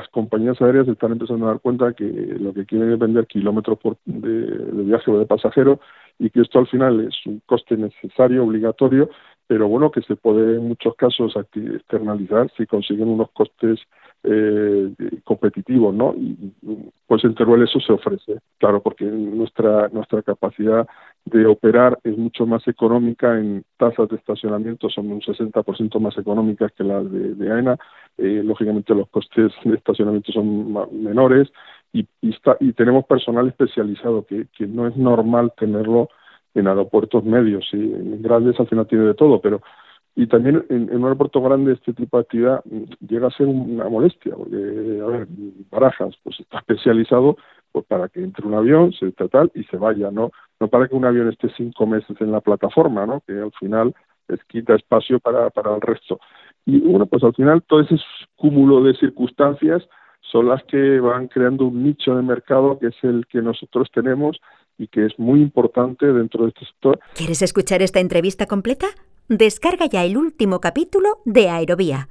las compañías aéreas están empezando a dar cuenta que lo que quieren es vender kilómetros por, de, de viaje o de pasajero y que esto al final es un coste necesario, obligatorio, pero bueno, que se puede en muchos casos externalizar si consiguen unos costes eh, competitivos, ¿no? Y pues en Teruel eso se ofrece, claro, porque nuestra nuestra capacidad de operar es mucho más económica en tasas de estacionamiento, son un 60% más económicas que las de, AENA, eh, lógicamente los costes de estacionamiento son menores y, y, y tenemos personal especializado que, que no es normal tenerlo en aeropuertos medios y en grandes al final tiene de todo, pero y también en, un aeropuerto grande este tipo de actividad mm, llega a ser una molestia, porque, a ver, Barajas pues está especializado pues para que entre un avión, se tal y se vaya, ¿no? No para que un avión esté cinco meses en la plataforma, ¿no? Que al final les quita espacio para, para el resto. Y bueno, pues al final todo ese cúmulo de circunstancias son las que van creando un nicho de mercado que es el que nosotros tenemos y que es muy importante dentro de este sector. ¿Quieres escuchar esta entrevista completa? Descarga ya el último capítulo de Aerovía